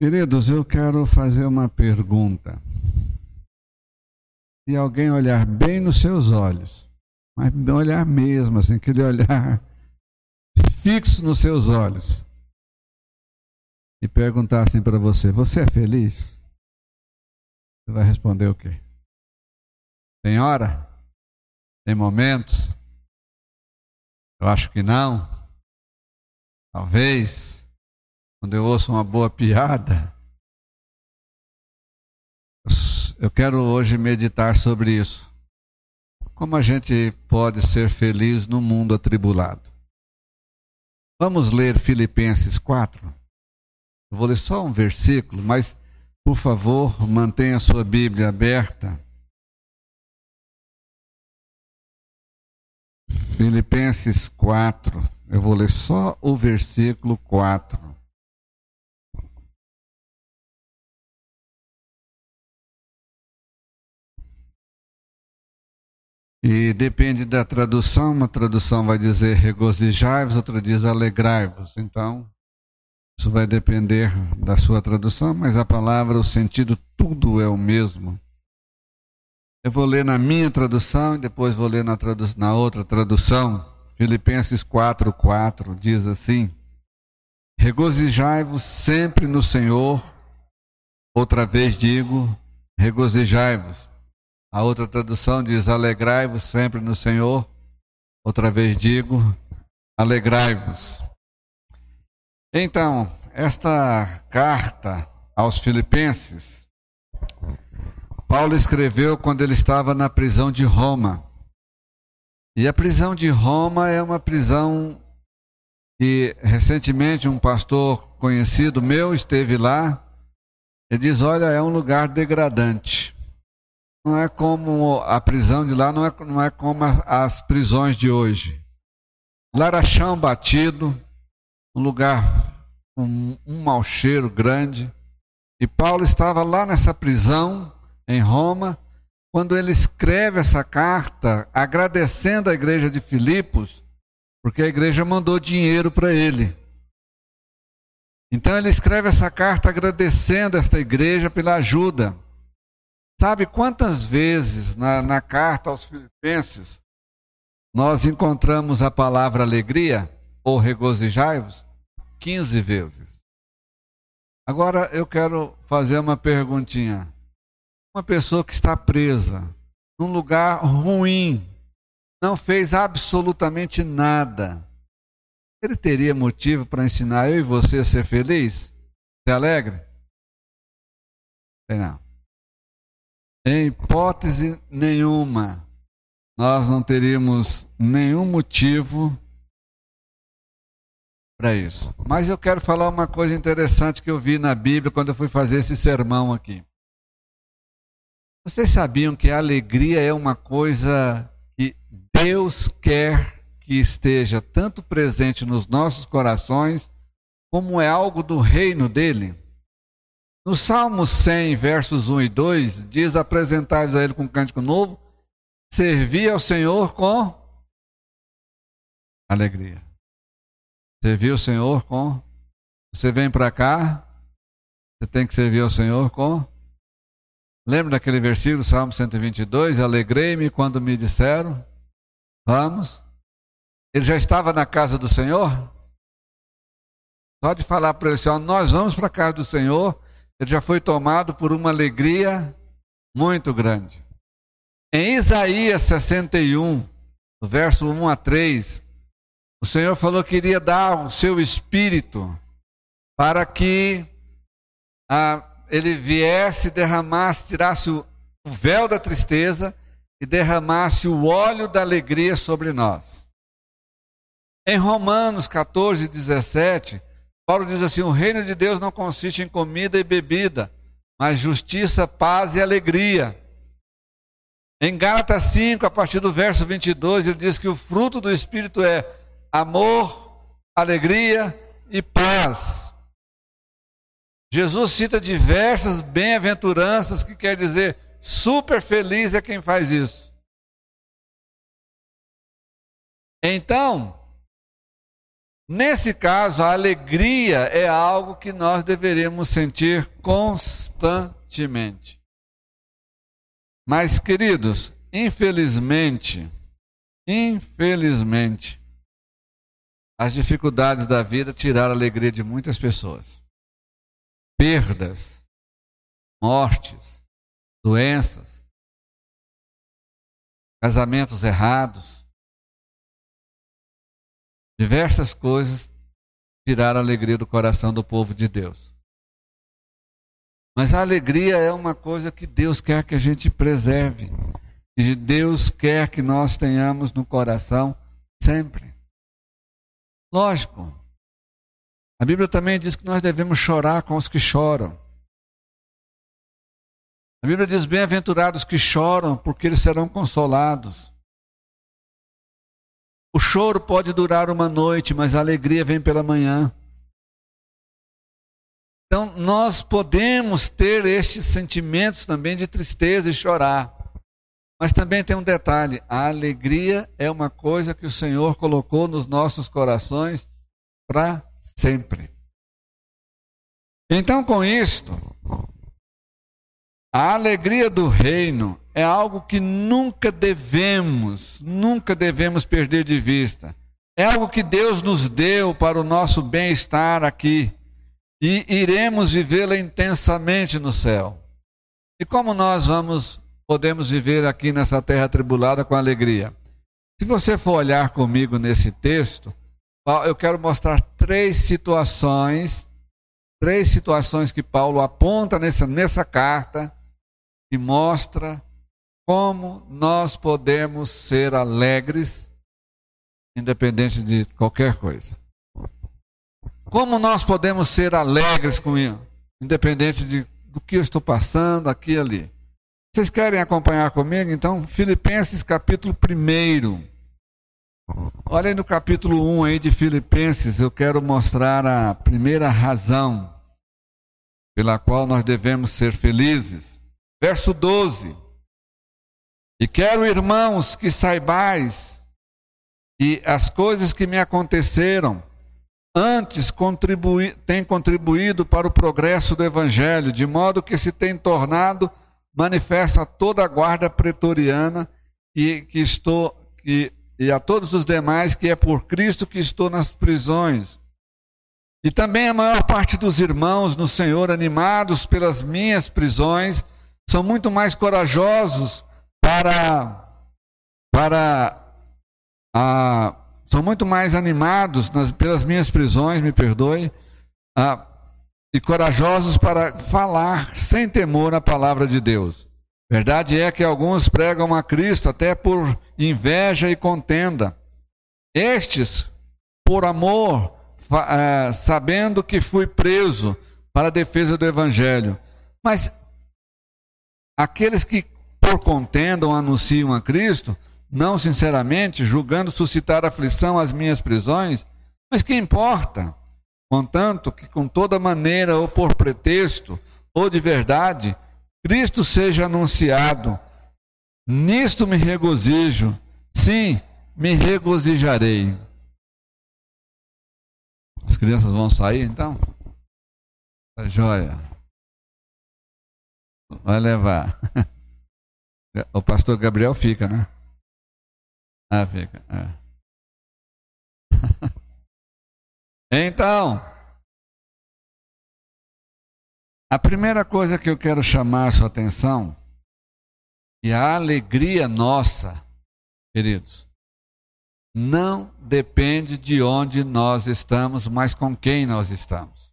Queridos, eu quero fazer uma pergunta. Se alguém olhar bem nos seus olhos, mas olhar mesmo, assim, aquele olhar fixo nos seus olhos, e perguntar assim para você: Você é feliz? Você vai responder o quê? Tem hora? Tem momentos? Eu acho que não. Talvez, quando eu ouço uma boa piada, eu quero hoje meditar sobre isso. Como a gente pode ser feliz no mundo atribulado? Vamos ler Filipenses 4. Eu vou ler só um versículo, mas por favor, mantenha a sua Bíblia aberta. Filipenses 4. Eu vou ler só o versículo 4. E depende da tradução, uma tradução vai dizer regozijai-vos, outra diz alegrai-vos. Então, isso vai depender da sua tradução, mas a palavra, o sentido, tudo é o mesmo. Eu vou ler na minha tradução e depois vou ler na, tradu na outra tradução. Filipenses 4,4 diz assim: Regozijai-vos sempre no Senhor. Outra vez digo, regozijai-vos. A outra tradução diz: Alegrai-vos sempre no Senhor. Outra vez digo, alegrai-vos. Então, esta carta aos Filipenses, Paulo escreveu quando ele estava na prisão de Roma. E a prisão de Roma é uma prisão que recentemente um pastor conhecido meu esteve lá. Ele diz: Olha, é um lugar degradante. Não é como a prisão de lá, não é, não é como as prisões de hoje. Lá era chão batido, um lugar com um mau cheiro grande. E Paulo estava lá nessa prisão, em Roma, quando ele escreve essa carta agradecendo a igreja de Filipos, porque a igreja mandou dinheiro para ele. Então ele escreve essa carta agradecendo esta igreja pela ajuda. Sabe quantas vezes na, na carta aos Filipenses nós encontramos a palavra alegria ou regozijai-vos? 15 vezes. Agora eu quero fazer uma perguntinha. Uma pessoa que está presa num lugar ruim, não fez absolutamente nada. Ele teria motivo para ensinar eu e você a ser feliz? Ser alegre? Não. Em hipótese nenhuma, nós não teríamos nenhum motivo para isso. Mas eu quero falar uma coisa interessante que eu vi na Bíblia quando eu fui fazer esse sermão aqui. Vocês sabiam que a alegria é uma coisa que Deus quer que esteja tanto presente nos nossos corações, como é algo do reino dele? No Salmo 100, versos 1 e 2, diz: Apresentai-vos a Ele com um cântico novo, servi ao Senhor com alegria. Servir o Senhor com. Você vem para cá, você tem que servir ao Senhor com. Lembra daquele versículo, Salmo 122? Alegrei-me quando me disseram: Vamos. Ele já estava na casa do Senhor? Pode falar para ele assim: Nós vamos para a casa do Senhor. Ele já foi tomado por uma alegria muito grande. Em Isaías 61, verso 1 a 3, o Senhor falou que iria dar o seu espírito para que ah, ele viesse, derramasse, tirasse o, o véu da tristeza e derramasse o óleo da alegria sobre nós. Em Romanos 14, 17, Paulo diz assim: o reino de Deus não consiste em comida e bebida, mas justiça, paz e alegria. Em Gálatas 5, a partir do verso 22, ele diz que o fruto do Espírito é amor, alegria e paz. Jesus cita diversas bem-aventuranças que quer dizer super feliz é quem faz isso. Então, Nesse caso, a alegria é algo que nós deveríamos sentir constantemente. Mas, queridos, infelizmente, infelizmente, as dificuldades da vida tiraram a alegria de muitas pessoas. Perdas, mortes, doenças, casamentos errados, diversas coisas tiraram a alegria do coração do povo de Deus. Mas a alegria é uma coisa que Deus quer que a gente preserve. E Deus quer que nós tenhamos no coração sempre. Lógico. A Bíblia também diz que nós devemos chorar com os que choram. A Bíblia diz: bem-aventurados que choram, porque eles serão consolados. O choro pode durar uma noite, mas a alegria vem pela manhã. Então, nós podemos ter estes sentimentos também de tristeza e chorar. Mas também tem um detalhe: a alegria é uma coisa que o Senhor colocou nos nossos corações para sempre. Então, com isto, a alegria do reino é algo que nunca devemos, nunca devemos perder de vista. É algo que Deus nos deu para o nosso bem-estar aqui e iremos vivê-la intensamente no céu. E como nós vamos podemos viver aqui nessa terra tribulada com alegria? Se você for olhar comigo nesse texto, eu quero mostrar três situações, três situações que Paulo aponta nessa, nessa carta que mostra como nós podemos ser alegres, independente de qualquer coisa. Como nós podemos ser alegres com isso, independente de, do que eu estou passando aqui e ali. Vocês querem acompanhar comigo? Então, Filipenses capítulo 1. Olha aí no capítulo 1 aí de Filipenses, eu quero mostrar a primeira razão pela qual nós devemos ser felizes. Verso 12. E quero, irmãos, que saibais que as coisas que me aconteceram antes têm contribuído para o progresso do Evangelho, de modo que se tem tornado manifesta toda a guarda pretoriana e que estou e a todos os demais que é por Cristo que estou nas prisões. E também a maior parte dos irmãos no Senhor, animados pelas minhas prisões, são muito mais corajosos para, para a, são muito mais animados nas, pelas minhas prisões, me perdoe, a, e corajosos para falar sem temor a palavra de Deus. Verdade é que alguns pregam a Cristo até por inveja e contenda. Estes, por amor, é, sabendo que fui preso para a defesa do Evangelho. Mas Aqueles que por contendam anunciam a Cristo, não sinceramente, julgando suscitar aflição às minhas prisões, mas que importa? Contanto que com toda maneira, ou por pretexto, ou de verdade, Cristo seja anunciado. Nisto me regozijo, sim, me regozijarei. As crianças vão sair então? Tá joia. Vai levar. O pastor Gabriel fica, né? Ah, fica. É. Então, a primeira coisa que eu quero chamar a sua atenção e a alegria nossa, queridos, não depende de onde nós estamos, mas com quem nós estamos.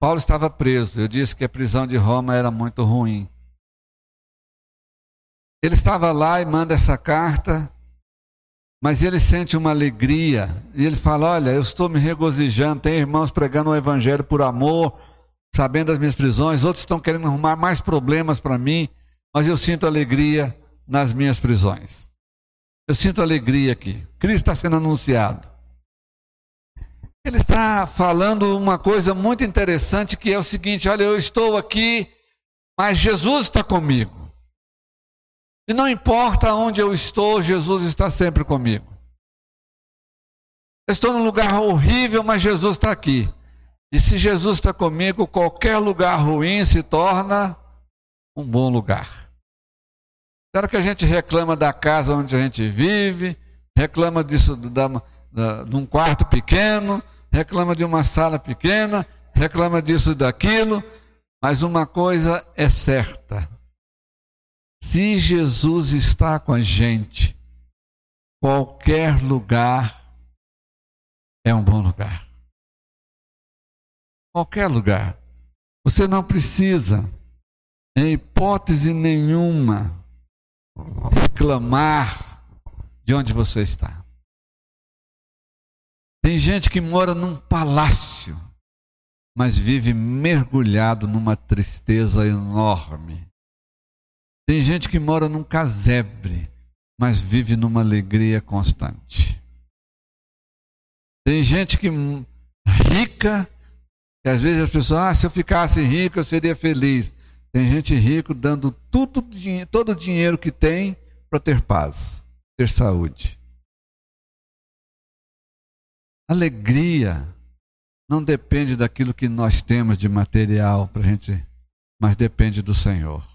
Paulo estava preso. Eu disse que a prisão de Roma era muito ruim. Ele estava lá e manda essa carta, mas ele sente uma alegria. E ele fala: Olha, eu estou me regozijando. Tem irmãos pregando o evangelho por amor, sabendo das minhas prisões. Outros estão querendo arrumar mais problemas para mim, mas eu sinto alegria nas minhas prisões. Eu sinto alegria aqui. Cristo está sendo anunciado. Ele está falando uma coisa muito interessante que é o seguinte: olha, eu estou aqui, mas Jesus está comigo. E não importa onde eu estou, Jesus está sempre comigo. Eu estou num lugar horrível, mas Jesus está aqui. E se Jesus está comigo, qualquer lugar ruim se torna um bom lugar. Será que a gente reclama da casa onde a gente vive, reclama disso da, da, de um quarto pequeno, reclama de uma sala pequena, reclama disso daquilo, mas uma coisa é certa: se Jesus está com a gente, qualquer lugar é um bom lugar. Qualquer lugar. Você não precisa, em hipótese nenhuma, reclamar de onde você está. Tem gente que mora num palácio, mas vive mergulhado numa tristeza enorme. Tem gente que mora num casebre, mas vive numa alegria constante. Tem gente que rica, que às vezes as pessoas, ah, se eu ficasse rico eu seria feliz. Tem gente rico dando tudo, todo o dinheiro que tem para ter paz, ter saúde. Alegria não depende daquilo que nós temos de material para gente, mas depende do Senhor.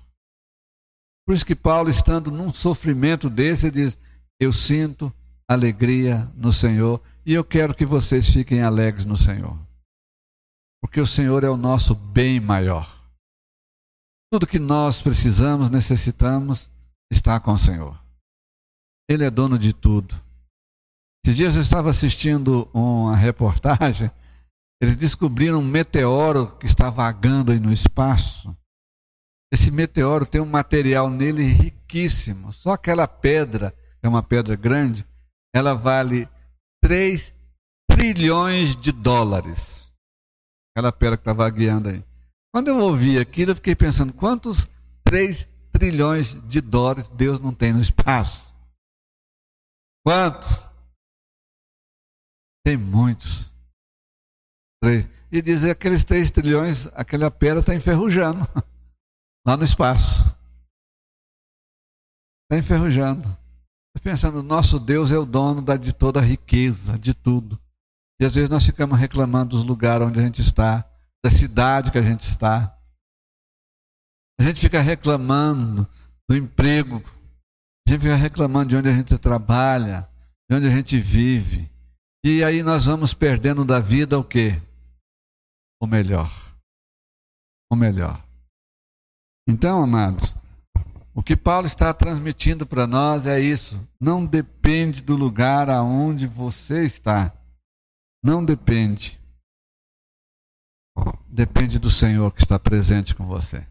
Por isso que Paulo, estando num sofrimento desse, diz: Eu sinto alegria no Senhor e eu quero que vocês fiquem alegres no Senhor. Porque o Senhor é o nosso bem maior. Tudo que nós precisamos, necessitamos, está com o Senhor. Ele é dono de tudo. Esses dias eu estava assistindo uma reportagem, eles descobriram um meteoro que está vagando aí no espaço. Esse meteoro tem um material nele riquíssimo. Só aquela pedra, é uma pedra grande, ela vale 3 trilhões de dólares. Aquela pedra que está vagueando aí. Quando eu ouvi aquilo, eu fiquei pensando: quantos 3 trilhões de dólares Deus não tem no espaço? Quantos? Tem muitos. E dizer aqueles 3 trilhões, aquela pedra está enferrujando. lá no espaço. Está enferrujando. Pensando, nosso Deus é o dono da, de toda a riqueza, de tudo. E às vezes nós ficamos reclamando dos lugares onde a gente está, da cidade que a gente está. A gente fica reclamando do emprego. A gente fica reclamando de onde a gente trabalha, de onde a gente vive. E aí nós vamos perdendo da vida o quê? O melhor. O melhor. Então, amados, o que Paulo está transmitindo para nós é isso. Não depende do lugar aonde você está. Não depende. Depende do Senhor que está presente com você.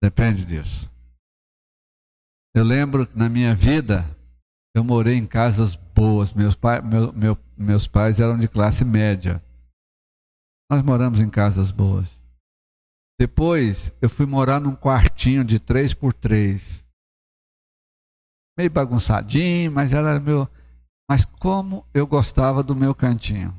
Depende disso. Eu lembro que na minha vida eu morei em casas boas. Meus, pai, meu, meu, meus pais eram de classe média. Nós moramos em casas boas. Depois eu fui morar num quartinho de três por três. Meio bagunçadinho, mas era meu. Mas como eu gostava do meu cantinho.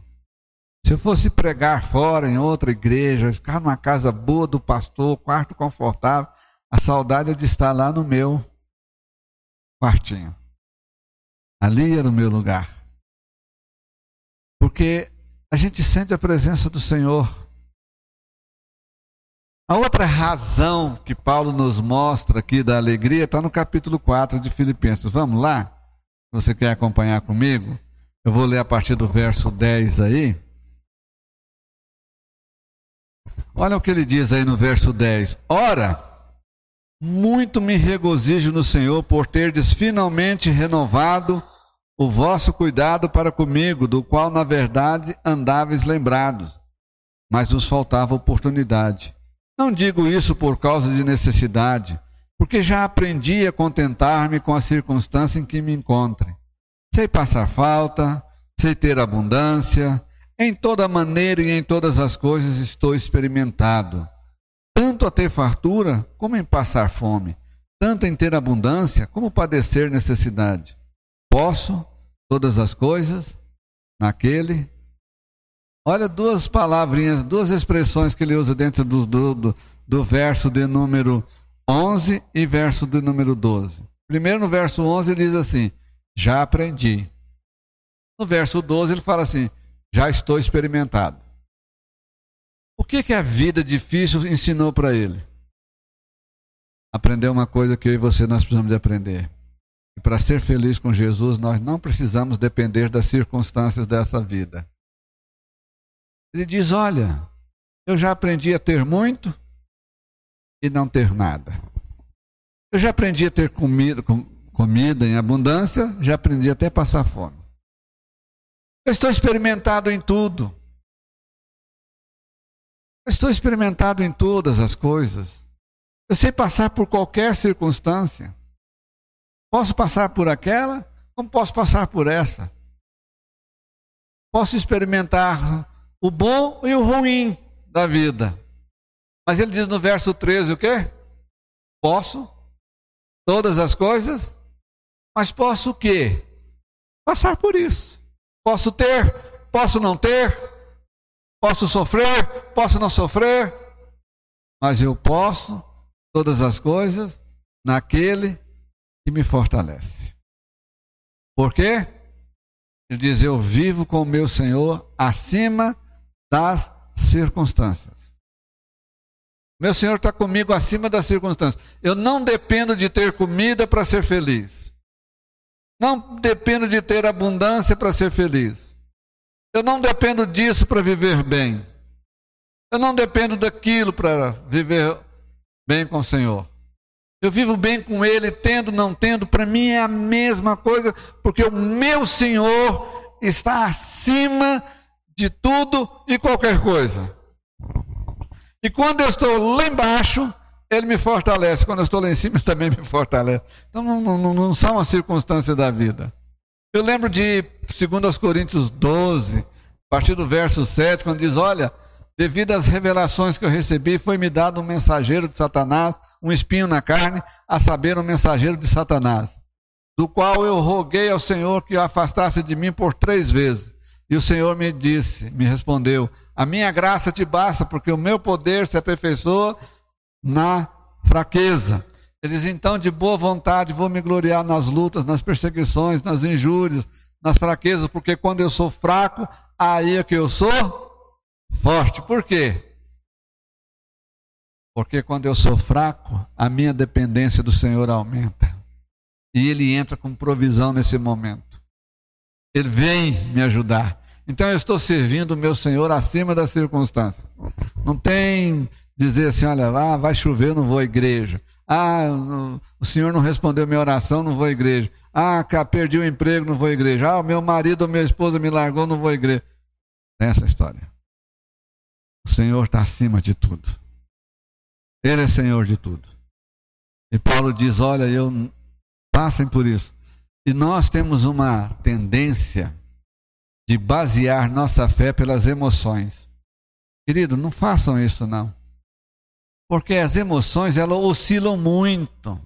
Se eu fosse pregar fora em outra igreja, ficar numa casa boa do pastor, quarto confortável, a saudade é de estar lá no meu quartinho. Ali era o meu lugar. Porque a gente sente a presença do Senhor. A outra razão que Paulo nos mostra aqui da alegria está no capítulo 4 de Filipenses. Vamos lá? Você quer acompanhar comigo? Eu vou ler a partir do verso 10 aí. Olha o que ele diz aí no verso 10. Ora, muito me regozijo no Senhor por terdes finalmente renovado o vosso cuidado para comigo, do qual na verdade andáveis lembrados, mas nos faltava oportunidade. Não digo isso por causa de necessidade, porque já aprendi a contentar-me com a circunstância em que me encontre. Sei passar falta, sei ter abundância, em toda maneira e em todas as coisas estou experimentado, tanto a ter fartura como em passar fome, tanto em ter abundância como padecer necessidade. Posso todas as coisas naquele Olha duas palavrinhas, duas expressões que ele usa dentro do, do, do verso de número 11 e verso de número 12. Primeiro, no verso 11, ele diz assim: Já aprendi. No verso 12 ele fala assim: já estou experimentado. O que, que a vida difícil ensinou para ele? Aprender uma coisa que eu e você nós precisamos de aprender. E para ser feliz com Jesus, nós não precisamos depender das circunstâncias dessa vida. Ele diz: Olha, eu já aprendi a ter muito e não ter nada. Eu já aprendi a ter comida, comida em abundância, já aprendi até passar fome. Eu estou experimentado em tudo. Eu estou experimentado em todas as coisas. Eu sei passar por qualquer circunstância. Posso passar por aquela, como posso passar por essa. Posso experimentar o bom e o ruim da vida. Mas ele diz no verso 13 o quê? Posso todas as coisas, mas posso o quê? Passar por isso. Posso ter, posso não ter, posso sofrer, posso não sofrer, mas eu posso todas as coisas naquele que me fortalece. Por quê? Ele diz: Eu vivo com o meu Senhor acima das circunstâncias. Meu Senhor está comigo acima das circunstâncias. Eu não dependo de ter comida para ser feliz. Não dependo de ter abundância para ser feliz. Eu não dependo disso para viver bem. Eu não dependo daquilo para viver bem com o Senhor. Eu vivo bem com Ele, tendo, não tendo, para mim é a mesma coisa, porque o meu Senhor está acima de tudo e qualquer coisa. E quando eu estou lá embaixo, Ele me fortalece. Quando eu estou lá em cima, Ele também me fortalece. Então não, não, não são as circunstâncias da vida. Eu lembro de 2 Coríntios 12, a partir do verso 7, quando diz: Olha, Devido às revelações que eu recebi, foi-me dado um mensageiro de Satanás, um espinho na carne, a saber, um mensageiro de Satanás, do qual eu roguei ao Senhor que o afastasse de mim por três vezes. E o Senhor me disse, me respondeu: A minha graça te basta, porque o meu poder se aperfeiçoa na fraqueza. Ele diz: Então, de boa vontade, vou me gloriar nas lutas, nas perseguições, nas injúrias, nas fraquezas, porque quando eu sou fraco, aí é que eu sou forte. Por quê? Porque quando eu sou fraco, a minha dependência do Senhor aumenta. E Ele entra com provisão nesse momento. Ele vem me ajudar. Então eu estou servindo o meu Senhor acima das circunstâncias. Não tem dizer assim, olha, ah, vai chover, não vou à igreja. Ah, o Senhor não respondeu minha oração, não vou à igreja. Ah, perdi o emprego, não vou à igreja. Ah, meu marido ou minha esposa me largou, não vou à igreja. Tem essa história. O Senhor está acima de tudo. Ele é Senhor de tudo. E Paulo diz: Olha, eu passem por isso. E nós temos uma tendência de basear nossa fé pelas emoções. Querido, não façam isso não. Porque as emoções elas oscilam muito.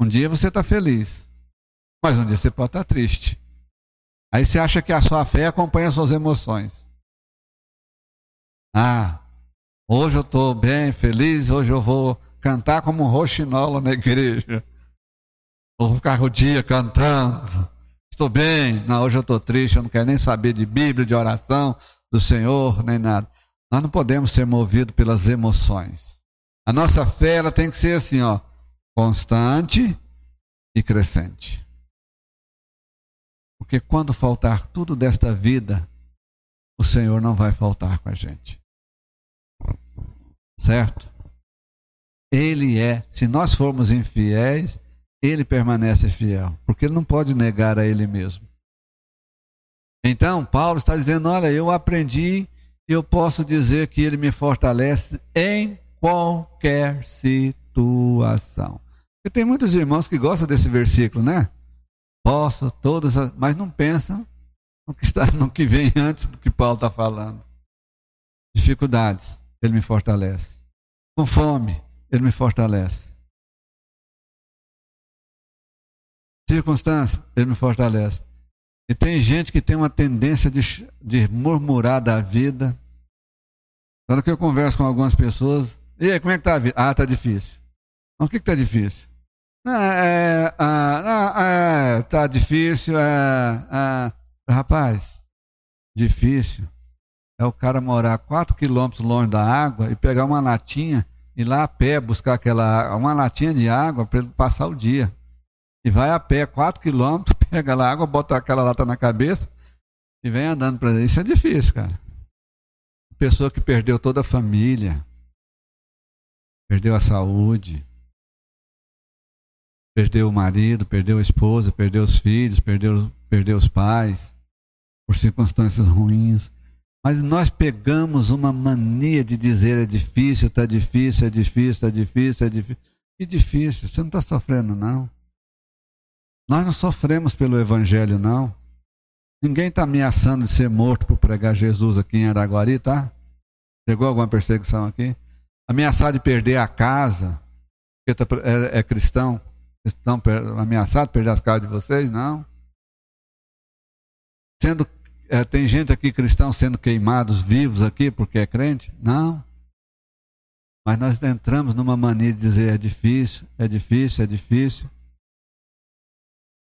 Um dia você está feliz, mas um dia você pode estar triste. Aí você acha que a sua fé acompanha as suas emoções. Ah, hoje eu estou bem, feliz, hoje eu vou cantar como um roxinolo na igreja. Vou ficar o dia cantando. Estou bem. Não, hoje eu estou triste, eu não quero nem saber de Bíblia, de oração do Senhor, nem nada. Nós não podemos ser movidos pelas emoções. A nossa fé ela tem que ser assim, ó, constante e crescente. Porque quando faltar tudo desta vida, o Senhor não vai faltar com a gente. Certo? Ele é, se nós formos infiéis, ele permanece fiel, porque ele não pode negar a ele mesmo. Então, Paulo está dizendo: Olha, eu aprendi, eu posso dizer que ele me fortalece em qualquer situação. Porque tem muitos irmãos que gostam desse versículo, né? Posso, todas, as... mas não pensam no que, está, no que vem antes do que Paulo está falando. Dificuldades, ele me fortalece. Com fome, ele me fortalece. Circunstância, ele me fortalece. E tem gente que tem uma tendência de, de murmurar da vida. Quando eu converso com algumas pessoas, e aí, como é que está a vida? Ah, está difícil. Mas o que está difícil? Ah, é, ah, ah, tá difícil, é, é, Rapaz, difícil é o cara morar 4 quilômetros longe da água e pegar uma latinha e lá a pé buscar aquela uma latinha de água para ele passar o dia. E vai a pé 4 quilômetros, pega lá água, bota aquela lata na cabeça e vem andando para Isso é difícil, cara. Pessoa que perdeu toda a família, perdeu a saúde, perdeu o marido, perdeu a esposa, perdeu os filhos, perdeu, perdeu os pais, por circunstâncias ruins. Mas nós pegamos uma mania de dizer é difícil, está difícil, é difícil, está difícil, é difícil. Que difícil, você não está sofrendo, não. Nós não sofremos pelo Evangelho, não. Ninguém está ameaçando de ser morto por pregar Jesus aqui em Araguari, tá? Chegou alguma perseguição aqui? Ameaçar de perder a casa, porque tá, é, é cristão? Estão ameaçados de perder as casas de vocês? Não. Sendo é, tem gente aqui cristão sendo queimados vivos aqui porque é crente? Não. Mas nós entramos numa mania de dizer é difícil, é difícil, é difícil.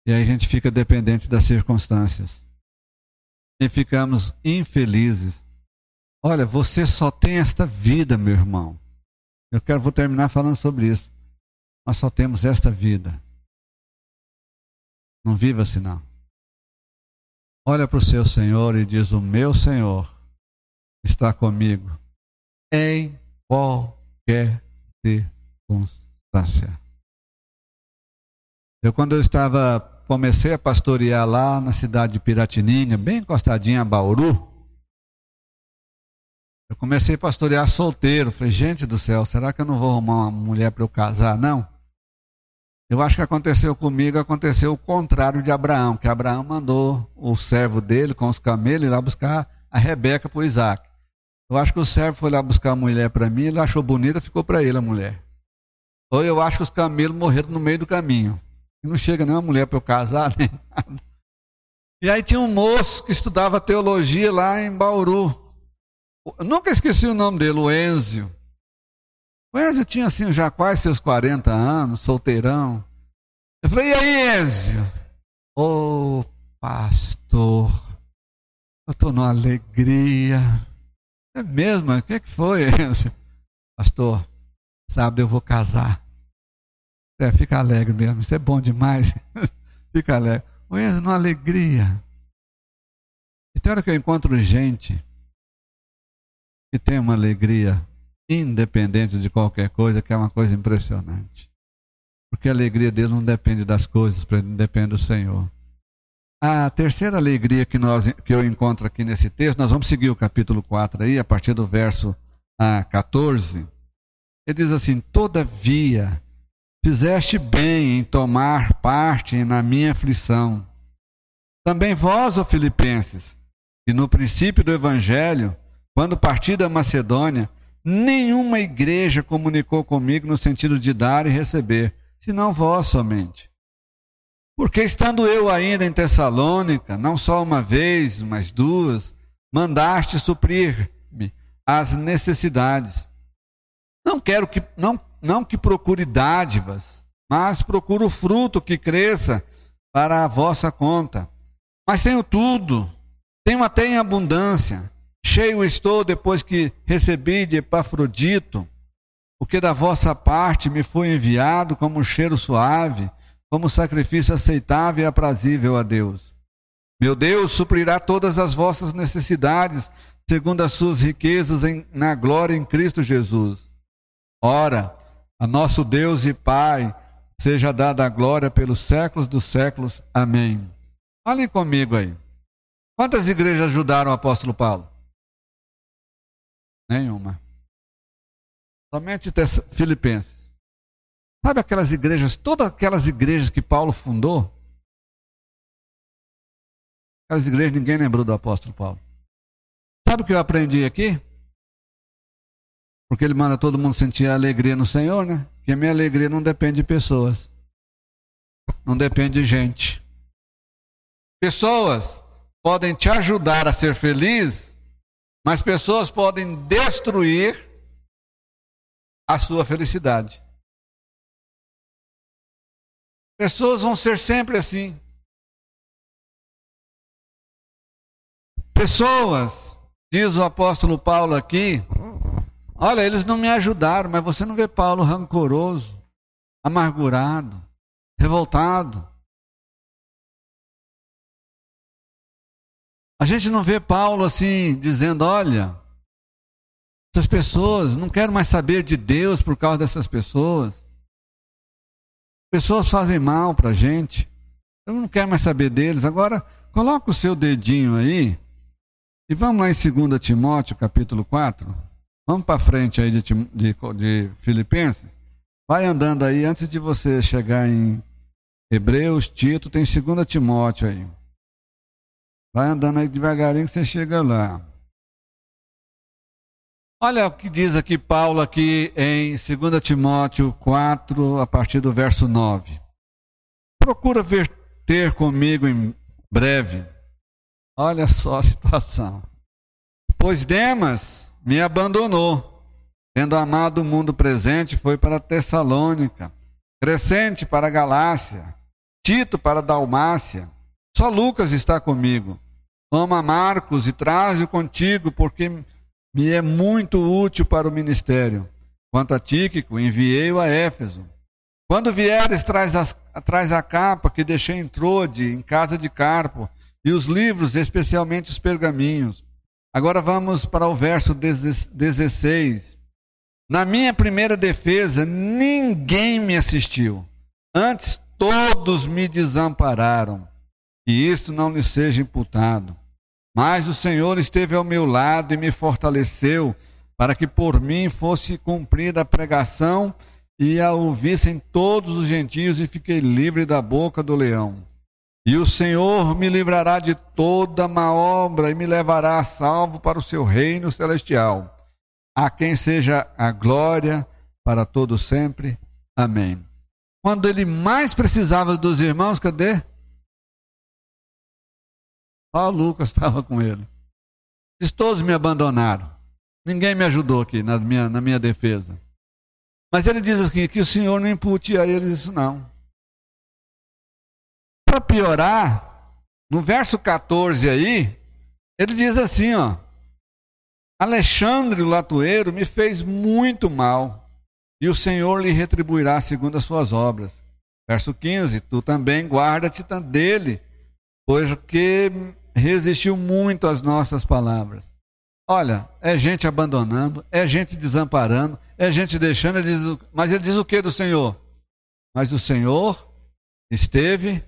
E aí a gente fica dependente das circunstâncias. E ficamos infelizes. Olha, você só tem esta vida, meu irmão. Eu quero vou terminar falando sobre isso. Nós só temos esta vida. Não viva assim não olha para o seu Senhor e diz: O meu Senhor está comigo em qualquer circunstância. Eu, quando eu estava, comecei a pastorear lá na cidade de Piratininga, bem encostadinha a Bauru, eu comecei a pastorear solteiro. Falei, gente do céu, será que eu não vou arrumar uma mulher para eu casar? Não. Eu acho que aconteceu comigo, aconteceu o contrário de Abraão, que Abraão mandou o servo dele com os camelos ir lá buscar a Rebeca para o Isaac. Eu acho que o servo foi lá buscar a mulher para mim, ele achou bonita, ficou para ele a mulher. Ou eu acho que os camelos morreram no meio do caminho. Não chega nenhuma mulher para eu casar, nem nada. E aí tinha um moço que estudava teologia lá em Bauru. Eu nunca esqueci o nome dele, o Enzio. O Enzio tinha assim já quase seus 40 anos, solteirão. Eu falei, e aí, Enzio? Ô, oh, pastor, eu estou numa alegria. É mesmo? O que, é que foi, Enzio? Pastor, sábado eu vou casar. É, fica alegre mesmo, isso é bom demais. fica alegre. Enzo, numa alegria. E tem hora que eu encontro gente que tem uma alegria independente de qualquer coisa, que é uma coisa impressionante. Porque a alegria dele não depende das coisas, depende do Senhor. A terceira alegria que, nós, que eu encontro aqui nesse texto, nós vamos seguir o capítulo 4 aí, a partir do verso ah, 14. Ele diz assim: Todavia, fizeste bem em tomar parte na minha aflição. Também vós, ó Filipenses, que no princípio do Evangelho, quando parti da Macedônia, Nenhuma igreja comunicou comigo no sentido de dar e receber, senão vós somente. Porque estando eu ainda em Tessalônica, não só uma vez, mas duas, mandaste suprir-me as necessidades. Não quero que não, não que procure dádivas, mas procuro fruto que cresça para a vossa conta. Mas tenho tudo, tenho até em abundância Cheio estou depois que recebi de Epafrodito, o que da vossa parte me foi enviado como cheiro suave, como sacrifício aceitável e aprazível a Deus. Meu Deus suprirá todas as vossas necessidades, segundo as suas riquezas em, na glória em Cristo Jesus. Ora, a nosso Deus e Pai seja dada a glória pelos séculos dos séculos. Amém. Olhem comigo aí. Quantas igrejas ajudaram o apóstolo Paulo? Nenhuma. Somente Filipenses. Sabe aquelas igrejas, todas aquelas igrejas que Paulo fundou? Aquelas igrejas ninguém lembrou do apóstolo Paulo. Sabe o que eu aprendi aqui? Porque ele manda todo mundo sentir a alegria no Senhor, né? Que a minha alegria não depende de pessoas. Não depende de gente. Pessoas podem te ajudar a ser feliz mas pessoas podem destruir a sua felicidade. Pessoas vão ser sempre assim. Pessoas, diz o apóstolo Paulo aqui, olha, eles não me ajudaram, mas você não vê Paulo rancoroso, amargurado, revoltado. A gente não vê Paulo assim dizendo: olha, essas pessoas, não quero mais saber de Deus por causa dessas pessoas. Pessoas fazem mal para a gente. Eu não quero mais saber deles. Agora, coloca o seu dedinho aí e vamos lá em 2 Timóteo, capítulo 4. Vamos para frente aí de, de, de Filipenses. Vai andando aí, antes de você chegar em Hebreus, Tito, tem 2 Timóteo aí. Vai andando aí devagarinho que você chega lá. Olha o que diz aqui Paulo aqui em 2 Timóteo 4, a partir do verso 9. Procura ver, ter comigo em breve. Olha só a situação. Pois Demas me abandonou, tendo amado o mundo presente, foi para Tessalônica, Crescente para Galácia, Tito para Dalmácia. Só Lucas está comigo. Toma Marcos e traze-o contigo, porque me é muito útil para o ministério. Quanto a Tíquico, enviei-o a Éfeso. Quando vieres, traz, as, traz a capa que deixei em Trode, em casa de Carpo, e os livros, especialmente os pergaminhos. Agora vamos para o verso 16. Na minha primeira defesa, ninguém me assistiu. Antes, todos me desampararam. E isto não lhe seja imputado. Mas o Senhor esteve ao meu lado e me fortaleceu, para que por mim fosse cumprida a pregação e a ouvissem todos os gentios, e fiquei livre da boca do leão. E o Senhor me livrará de toda má obra e me levará a salvo para o seu reino celestial. A quem seja a glória para todo sempre. Amém. Quando ele mais precisava dos irmãos, cadê? Só Lucas estava com ele. Diz, todos me abandonaram. Ninguém me ajudou aqui na minha, na minha defesa. Mas ele diz assim, que o Senhor não impute a eles isso não. Para piorar, no verso 14 aí, ele diz assim, ó. Alexandre o latoeiro me fez muito mal, e o Senhor lhe retribuirá segundo as suas obras. Verso 15, tu também guarda-te dele, pois que resistiu muito às nossas palavras. Olha, é gente abandonando, é gente desamparando, é gente deixando, ele diz, mas ele diz o que do Senhor? Mas o Senhor esteve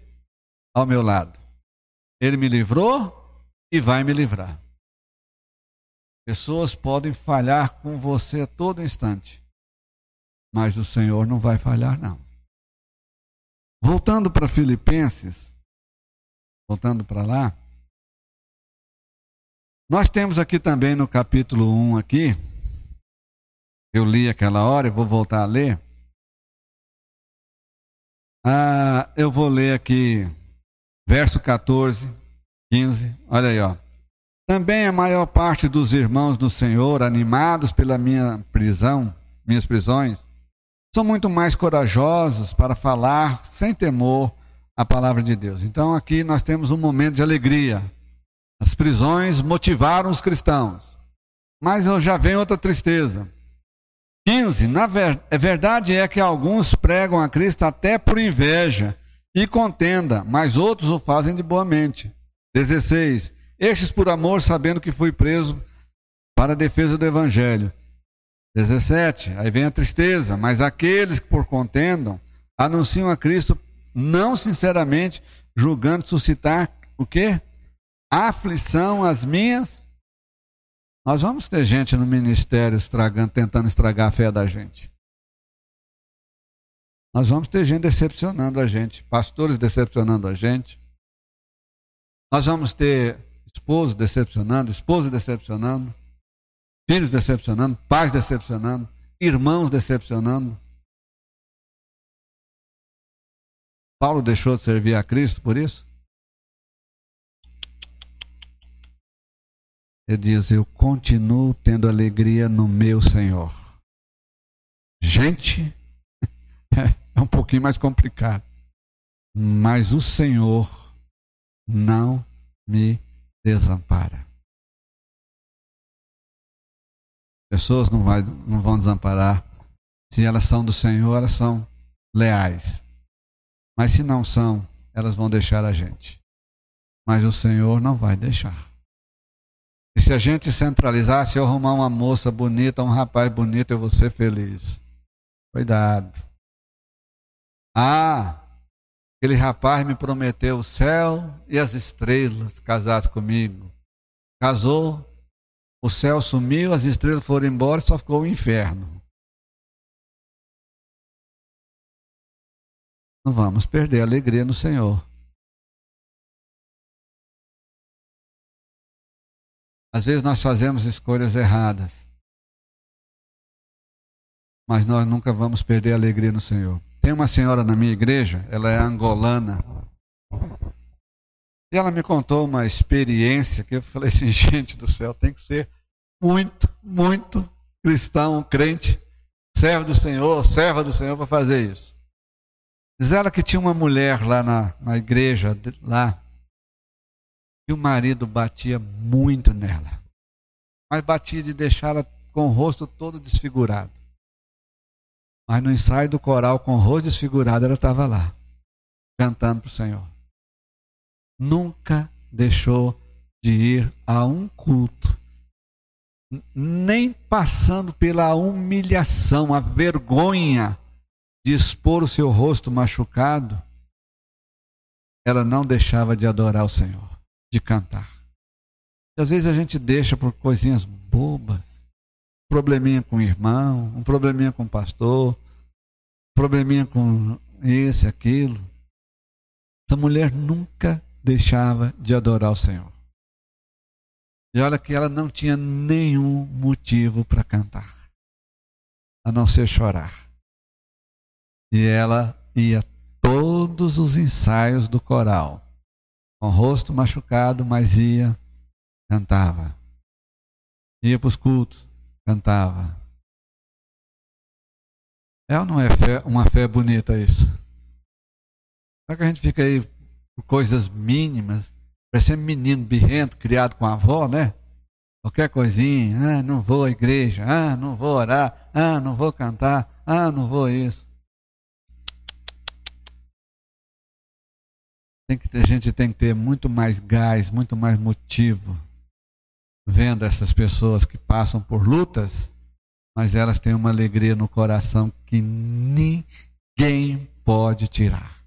ao meu lado. Ele me livrou e vai me livrar. Pessoas podem falhar com você a todo instante, mas o Senhor não vai falhar, não. Voltando para Filipenses, voltando para lá, nós temos aqui também no capítulo 1 aqui, eu li aquela hora vou voltar a ler. Ah, eu vou ler aqui verso 14, 15. Olha aí, ó. Também a maior parte dos irmãos do Senhor, animados pela minha prisão, minhas prisões, são muito mais corajosos para falar sem temor a palavra de Deus. Então aqui nós temos um momento de alegria as prisões motivaram os cristãos. Mas já vem outra tristeza. 15. Na ver, é verdade é que alguns pregam a Cristo até por inveja e contenda, mas outros o fazem de boa mente. 16. Estes por amor, sabendo que fui preso para a defesa do Evangelho. 17. Aí vem a tristeza, mas aqueles que por contendam anunciam a Cristo não sinceramente, julgando suscitar o quê? aflição as minhas. Nós vamos ter gente no ministério estragando, tentando estragar a fé da gente. Nós vamos ter gente decepcionando a gente, pastores decepcionando a gente. Nós vamos ter esposo decepcionando, esposa decepcionando, filhos decepcionando, pais decepcionando, irmãos decepcionando. Paulo deixou de servir a Cristo por isso? Ele diz: Eu continuo tendo alegria no meu Senhor. Gente, é um pouquinho mais complicado. Mas o Senhor não me desampara. Pessoas não, vai, não vão desamparar. Se elas são do Senhor, elas são leais. Mas se não são, elas vão deixar a gente. Mas o Senhor não vai deixar. E se a gente centralizar, se eu arrumar uma moça bonita, um rapaz bonito, eu vou ser feliz. Cuidado. Ah, aquele rapaz me prometeu o céu e as estrelas casasse comigo. Casou, o céu sumiu, as estrelas foram embora, só ficou o inferno. Não vamos perder a alegria no Senhor. Às vezes nós fazemos escolhas erradas, mas nós nunca vamos perder a alegria no Senhor. Tem uma senhora na minha igreja, ela é angolana, e ela me contou uma experiência que eu falei assim: gente do céu, tem que ser muito, muito cristão, crente, servo do Senhor, serva do Senhor para fazer isso. Diz ela que tinha uma mulher lá na, na igreja, lá, e o marido batia muito nela. Mas batia de deixá-la com o rosto todo desfigurado. Mas no ensaio do coral, com o rosto desfigurado, ela estava lá, cantando para o Senhor. Nunca deixou de ir a um culto nem passando pela humilhação, a vergonha de expor o seu rosto machucado, ela não deixava de adorar o Senhor, de cantar. E às vezes a gente deixa por coisinhas bobas, probleminha com o irmão, um probleminha com o pastor, um probleminha com esse, aquilo. Essa mulher nunca deixava de adorar o Senhor. E olha que ela não tinha nenhum motivo para cantar, a não ser chorar. E ela ia todos os ensaios do coral, com o rosto machucado, mas ia, cantava. Ia para os cultos, cantava. É ou não é fé, uma fé bonita isso? Será que a gente fica aí por coisas mínimas Parecendo menino birrento, criado com a avó, né? Qualquer coisinha, ah, não vou à igreja, ah, não vou orar, ah, não vou cantar, ah, não vou isso. Tem que ter, a gente tem que ter muito mais gás, muito mais motivo, vendo essas pessoas que passam por lutas, mas elas têm uma alegria no coração que ninguém pode tirar.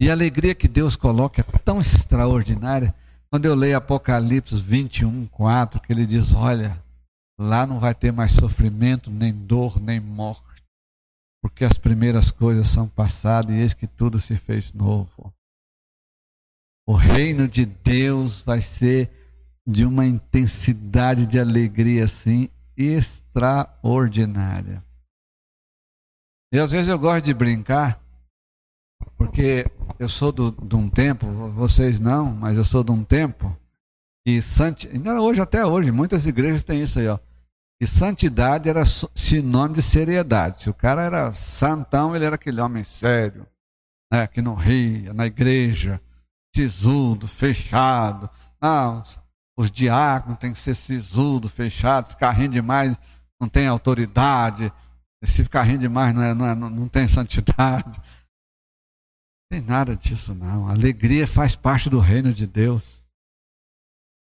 E a alegria que Deus coloca é tão extraordinária. Quando eu leio Apocalipse 21, 4, que ele diz: Olha, lá não vai ter mais sofrimento, nem dor, nem morte, porque as primeiras coisas são passadas e eis que tudo se fez novo. O reino de Deus vai ser de uma intensidade de alegria assim extraordinária. E às vezes eu gosto de brincar porque eu sou do, de um tempo, vocês não, mas eu sou de um tempo que santi, hoje até hoje, muitas igrejas têm isso aí, ó. E santidade era sinônimo de seriedade. Se o cara era santão, ele era aquele homem sério, né, que não ria na igreja, sisudo, fechado. Não, os diáconos têm que ser sisudo, fechado, ficar rindo demais não tem autoridade. Se ficar rindo demais não, é, não, é, não tem santidade. Tem nada disso não. alegria faz parte do reino de Deus.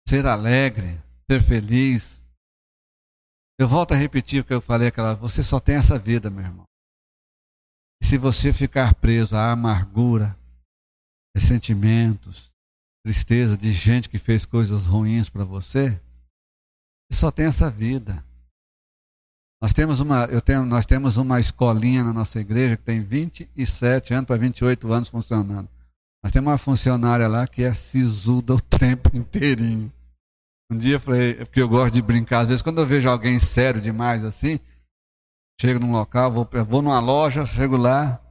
Ser alegre, ser feliz. Eu volto a repetir o que eu falei aquela, você só tem essa vida, meu irmão. E se você ficar preso à amargura, ressentimentos, tristeza de gente que fez coisas ruins para você, você só tem essa vida. Nós temos uma, eu tenho, nós temos uma escolinha na nossa igreja que tem 27 anos para 28 anos funcionando. Nós temos uma funcionária lá que é sisuda o tempo inteirinho. Um dia eu falei, é porque eu gosto de brincar, às vezes quando eu vejo alguém sério demais assim, chego num local, vou, vou numa loja, chego lá,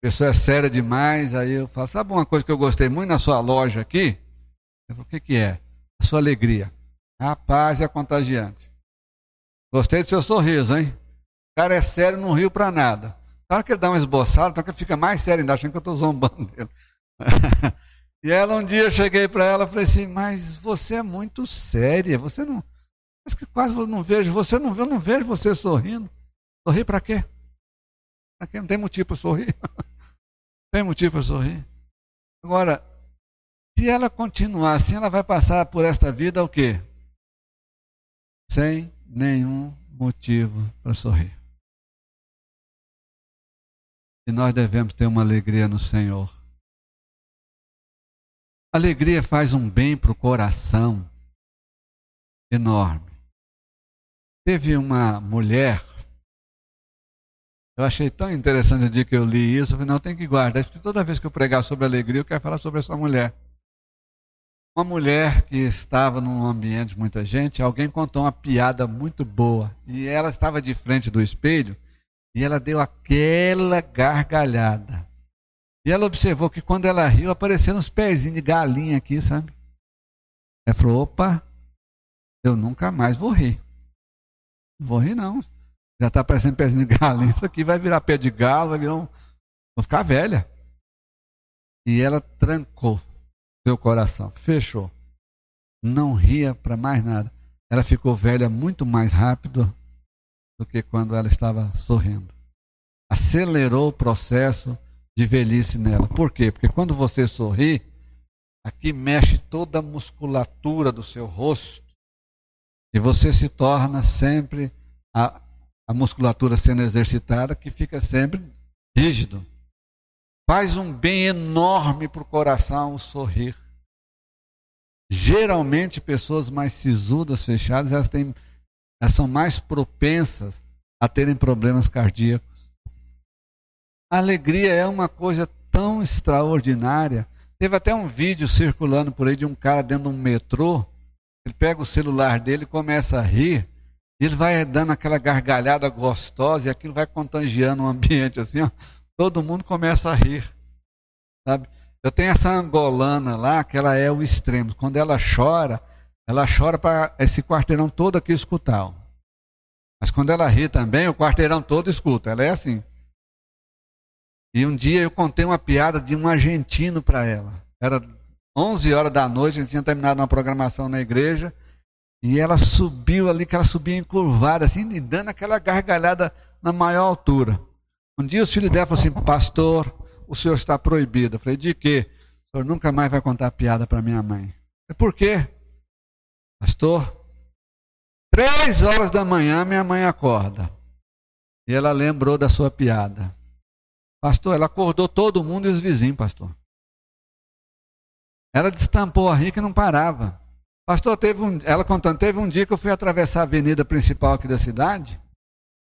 pessoa é séria demais, aí eu falo, sabe uma coisa que eu gostei muito na sua loja aqui? Eu falo, o que, que é? A sua alegria. A paz é contagiante. Gostei do seu sorriso, hein? O cara é sério, não riu para nada. Na que ele dá uma esboçada, então que ele fica mais sério ainda, achando que eu estou zombando dele. e ela, um dia eu cheguei para ela e falei assim, mas você é muito séria, você não, Mas que quase não vejo você, não, eu não vejo você sorrindo. Sorrir para quê? Para quê? Não tem motivo para sorrir. tem motivo para sorrir. Agora, se ela continuar assim, ela vai passar por esta vida o quê? Sem nenhum motivo para sorrir. E nós devemos ter uma alegria no Senhor. Alegria faz um bem para o coração enorme. Teve uma mulher, eu achei tão interessante o dia que eu li isso, não, tem que guardar, porque toda vez que eu pregar sobre alegria, eu quero falar sobre essa mulher. Uma mulher que estava num ambiente de muita gente, alguém contou uma piada muito boa, e ela estava de frente do espelho, e ela deu aquela gargalhada. E ela observou que quando ela riu, apareceram uns pezinhos de galinha aqui, sabe? Ela falou: opa, eu nunca mais vou rir. Não vou rir, não. Já está parecendo pezinho de galinha. Isso aqui vai virar pé de galo, vai virar um. Vou ficar velha. E ela trancou seu coração, fechou. Não ria para mais nada. Ela ficou velha muito mais rápido do que quando ela estava sorrindo. Acelerou o processo de velhice nela. Por quê? Porque quando você sorri, aqui mexe toda a musculatura do seu rosto e você se torna sempre a, a musculatura sendo exercitada que fica sempre rígido. Faz um bem enorme para o coração sorrir. Geralmente, pessoas mais sisudas, fechadas, elas, têm, elas são mais propensas a terem problemas cardíacos. A alegria é uma coisa tão extraordinária. Teve até um vídeo circulando por aí de um cara dentro de um metrô. Ele pega o celular dele e começa a rir. Ele vai dando aquela gargalhada gostosa e aquilo vai contagiando o ambiente assim, ó todo mundo começa a rir. Sabe? Eu tenho essa angolana lá, que ela é o extremo. Quando ela chora, ela chora para esse quarteirão todo aqui escutar. Mas quando ela ri também, o quarteirão todo escuta. Ela é assim. E um dia eu contei uma piada de um argentino para ela. Era 11 horas da noite, a gente tinha terminado uma programação na igreja. E ela subiu ali, que ela subia encurvada, assim, e dando aquela gargalhada na maior altura. Um dia os filhos dela falaram assim, pastor, o senhor está proibido. Eu falei, de quê? O senhor nunca mais vai contar piada para minha mãe. Falei, Por quê? Pastor, três horas da manhã minha mãe acorda. E ela lembrou da sua piada. Pastor, ela acordou todo mundo e os vizinhos, pastor. Ela destampou a rir que não parava. Pastor, teve um, ela contando, teve um dia que eu fui atravessar a avenida principal aqui da cidade.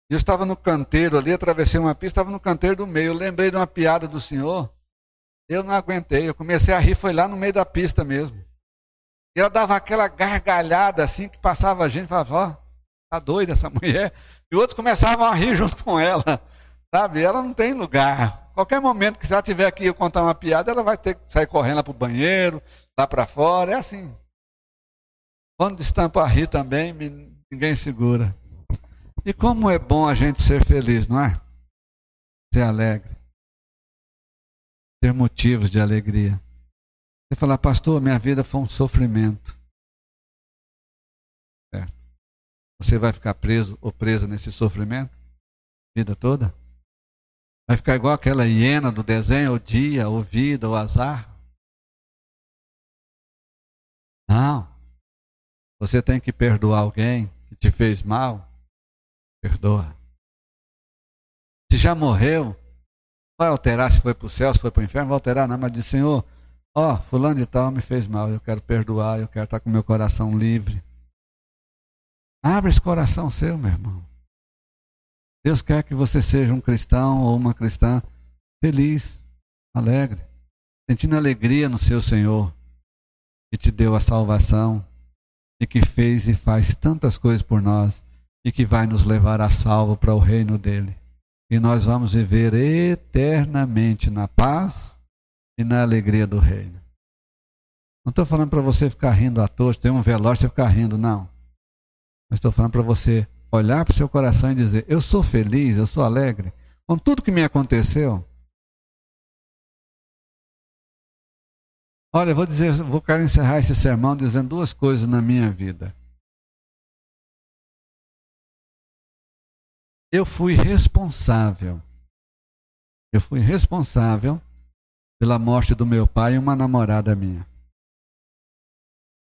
Eu estava no canteiro ali, atravessei uma pista, estava no canteiro do meio. Eu lembrei de uma piada do senhor. Eu não aguentei, eu comecei a rir, foi lá no meio da pista mesmo. E ela dava aquela gargalhada assim que passava a gente, falava, ó, tá doida essa mulher. E outros começavam a rir junto com ela. Sabe? Ela não tem lugar. Qualquer momento que ela tiver aqui eu contar uma piada, ela vai ter que sair correndo lá para o banheiro, lá para fora. É assim. Quando estampa rir também, ninguém segura. E como é bom a gente ser feliz, não é? Ser alegre. Ter motivos de alegria. Você falar, pastor, minha vida foi um sofrimento. É. Você vai ficar preso ou presa nesse sofrimento? Vida toda? Vai ficar igual aquela hiena do desenho, o dia, o vida, o azar? Não. Você tem que perdoar alguém que te fez mal Perdoa. Se já morreu, vai alterar se foi para o céu, se foi para o inferno, vai alterar não, mas diz, Senhor, ó, fulano de tal me fez mal, eu quero perdoar, eu quero estar com meu coração livre. Abre esse coração seu, meu irmão. Deus quer que você seja um cristão ou uma cristã feliz, alegre, sentindo alegria no seu Senhor, que te deu a salvação e que fez e faz tantas coisas por nós e que vai nos levar a salvo para o reino dele. E nós vamos viver eternamente na paz e na alegria do reino. Não estou falando para você ficar rindo à toa, tem um velório você ficar rindo, não. Mas estou falando para você olhar para o seu coração e dizer: Eu sou feliz, eu sou alegre com tudo que me aconteceu. Olha, eu vou dizer, vou quero encerrar esse sermão dizendo duas coisas na minha vida. eu fui responsável. Eu fui responsável pela morte do meu pai e uma namorada minha.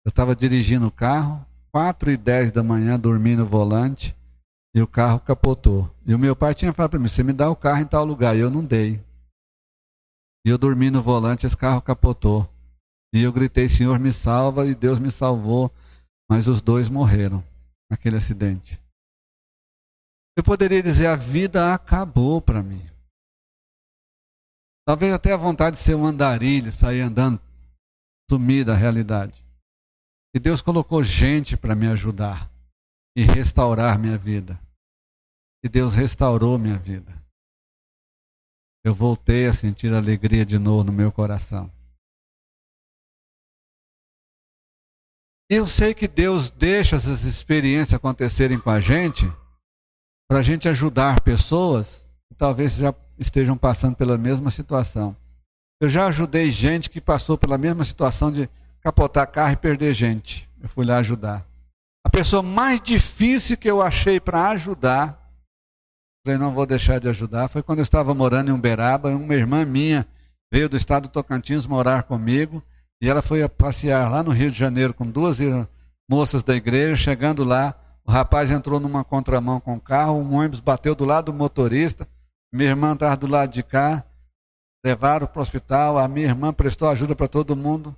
Eu estava dirigindo o carro, 4 e 10 da manhã, dormi no volante, e o carro capotou. E o meu pai tinha falado para mim: você me dá o carro em tal lugar. E eu não dei. E eu dormi no volante, esse carro capotou. E eu gritei: Senhor, me salva, e Deus me salvou. Mas os dois morreram naquele acidente. Eu poderia dizer: a vida acabou para mim. Talvez até a vontade de ser um andarilho, sair andando, sumir da realidade. E Deus colocou gente para me ajudar e restaurar minha vida. E Deus restaurou minha vida. Eu voltei a sentir alegria de novo no meu coração. Eu sei que Deus deixa essas experiências acontecerem com a gente para a gente ajudar pessoas que talvez já estejam passando pela mesma situação. Eu já ajudei gente que passou pela mesma situação de capotar carro e perder gente. Eu fui lá ajudar. A pessoa mais difícil que eu achei para ajudar, falei, não vou deixar de ajudar, foi quando eu estava morando em Uberaba, uma irmã minha veio do estado do Tocantins morar comigo, e ela foi passear lá no Rio de Janeiro com duas moças da igreja, chegando lá, o rapaz entrou numa contramão com o carro, um ônibus bateu do lado do motorista, minha irmã estava do lado de cá, levaram para o hospital, a minha irmã prestou ajuda para todo mundo.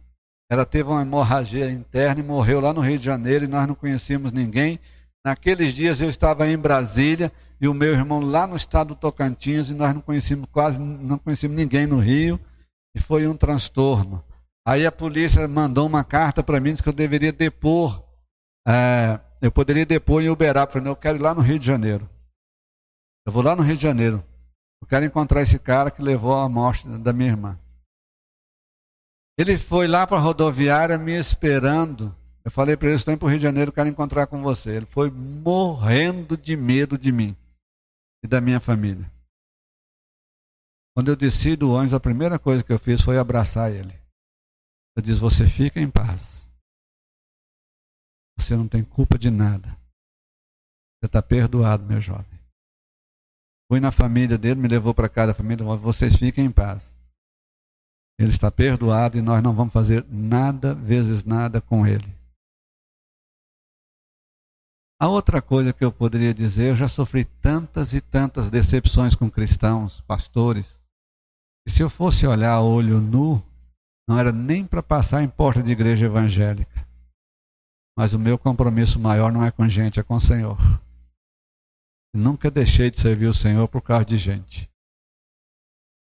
Ela teve uma hemorragia interna e morreu lá no Rio de Janeiro e nós não conhecíamos ninguém. Naqueles dias eu estava em Brasília e o meu irmão lá no estado do Tocantins e nós não conhecíamos quase não conhecíamos ninguém no Rio e foi um transtorno. Aí a polícia mandou uma carta para mim disse que eu deveria depor, é, eu poderia depor em Uberaba. Falei, eu quero ir lá no Rio de Janeiro. Eu vou lá no Rio de Janeiro. Eu quero encontrar esse cara que levou à morte da minha irmã. Ele foi lá para a rodoviária me esperando. Eu falei para ele: estou indo para o Rio de Janeiro, quero encontrar com você. Ele foi morrendo de medo de mim e da minha família. Quando eu desci do ônibus, a primeira coisa que eu fiz foi abraçar ele. Eu disse: Você fica em paz. Você não tem culpa de nada. Você está perdoado, meu jovem. Fui na família dele, me levou para casa da família, vocês fiquem em paz. Ele está perdoado e nós não vamos fazer nada vezes nada com ele. A outra coisa que eu poderia dizer, eu já sofri tantas e tantas decepções com cristãos, pastores, que se eu fosse olhar olho nu, não era nem para passar em porta de igreja evangélica. Mas o meu compromisso maior não é com gente, é com o Senhor. Nunca deixei de servir o Senhor por causa de gente.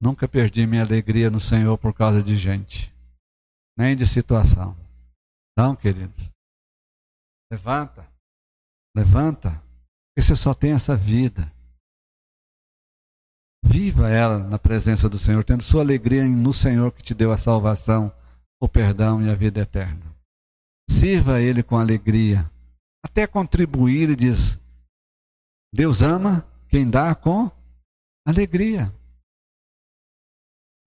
Nunca perdi minha alegria no Senhor por causa de gente, nem de situação. Não, queridos. Levanta. Levanta. Porque você só tem essa vida. Viva ela na presença do Senhor, tendo sua alegria no Senhor que te deu a salvação, o perdão e a vida eterna. Sirva Ele com alegria. Até contribuir e diz: Deus ama quem dá com alegria.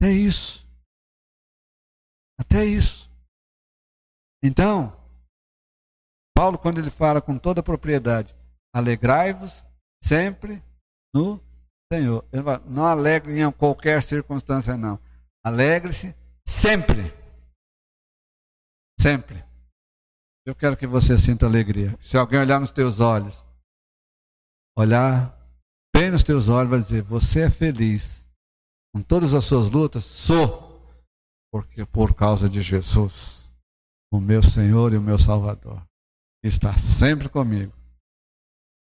É isso. Até isso. Então, Paulo, quando ele fala com toda a propriedade, alegrai-vos sempre no Senhor. Ele fala, não alegre em qualquer circunstância, não. Alegre-se sempre. Sempre. Eu quero que você sinta alegria. Se alguém olhar nos teus olhos olhar bem nos teus olhos vai dizer: Você é feliz com todas as suas lutas? Sou, porque por causa de Jesus, o meu Senhor e o meu Salvador, está sempre comigo.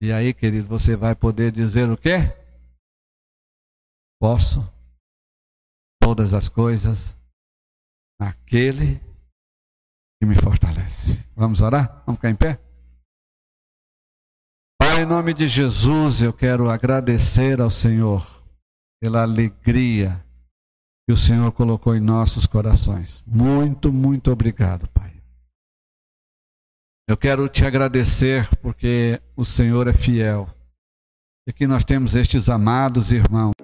E aí, querido, você vai poder dizer o quê? Posso todas as coisas naquele que me fortalece. Vamos orar? Vamos ficar em pé? Pai, em nome de Jesus, eu quero agradecer ao Senhor pela alegria que o Senhor colocou em nossos corações. Muito, muito obrigado, Pai. Eu quero te agradecer porque o Senhor é fiel e que nós temos estes amados irmãos.